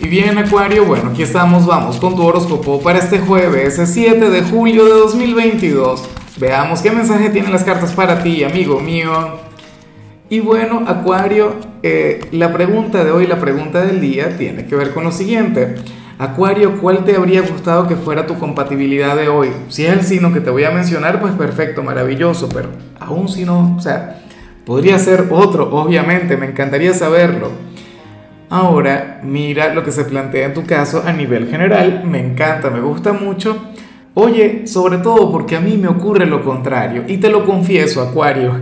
Y bien Acuario, bueno, aquí estamos, vamos con tu horóscopo para este jueves, 7 de julio de 2022. Veamos qué mensaje tienen las cartas para ti, amigo mío. Y bueno, Acuario, eh, la pregunta de hoy, la pregunta del día, tiene que ver con lo siguiente. Acuario, ¿cuál te habría gustado que fuera tu compatibilidad de hoy? Si es el signo que te voy a mencionar, pues perfecto, maravilloso, pero aún si no, o sea, podría ser otro, obviamente, me encantaría saberlo. Ahora, mira lo que se plantea en tu caso a nivel general, me encanta, me gusta mucho. Oye, sobre todo porque a mí me ocurre lo contrario, y te lo confieso, Acuario.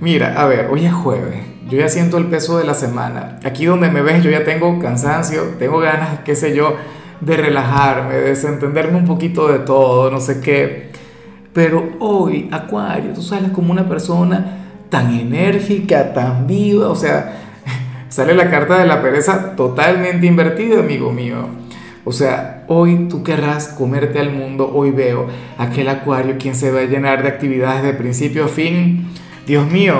Mira, a ver, hoy es jueves, yo ya siento el peso de la semana. Aquí donde me ves, yo ya tengo cansancio, tengo ganas, qué sé yo, de relajarme, de desentenderme un poquito de todo, no sé qué. Pero hoy, Acuario, tú sales como una persona tan enérgica, tan viva, o sea, Sale la carta de la pereza totalmente invertida, amigo mío. O sea, hoy tú querrás comerte al mundo, hoy veo aquel acuario quien se va a llenar de actividades de principio a fin. Dios mío,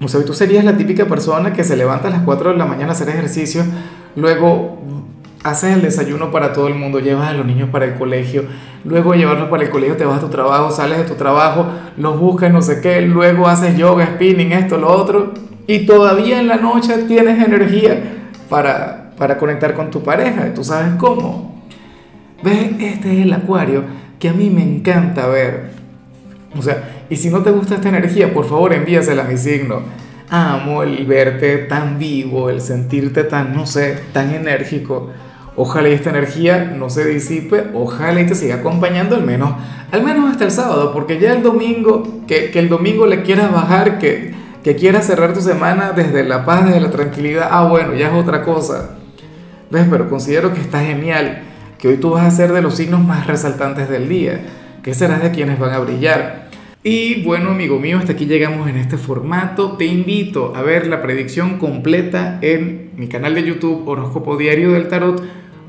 o sea, tú serías la típica persona que se levanta a las 4 de la mañana a hacer ejercicio, luego haces el desayuno para todo el mundo, llevas a los niños para el colegio, luego llevarlos para el colegio te vas a tu trabajo, sales de tu trabajo, los buscas, no sé qué, luego haces yoga, spinning, esto, lo otro, y todavía en la noche tienes energía para, para conectar con tu pareja, tú sabes cómo. ¿Ves? Este es el acuario que a mí me encanta ver. O sea, y si no te gusta esta energía, por favor envíasela a mi signo. Amo el verte tan vivo, el sentirte tan, no sé, tan enérgico. Ojalá esta energía no se disipe, ojalá y te siga acompañando al menos, al menos hasta el sábado, porque ya el domingo, que, el domingo le quieras bajar, que, que quieras cerrar tu semana desde la paz, desde la tranquilidad, ah, bueno, ya es otra cosa. ¿Ves? Pero considero que está genial, que hoy tú vas a ser de los signos más resaltantes del día, que serás de quienes van a brillar. Y bueno, amigo mío, hasta aquí llegamos en este formato. Te invito a ver la predicción completa en mi canal de YouTube Horóscopo Diario del Tarot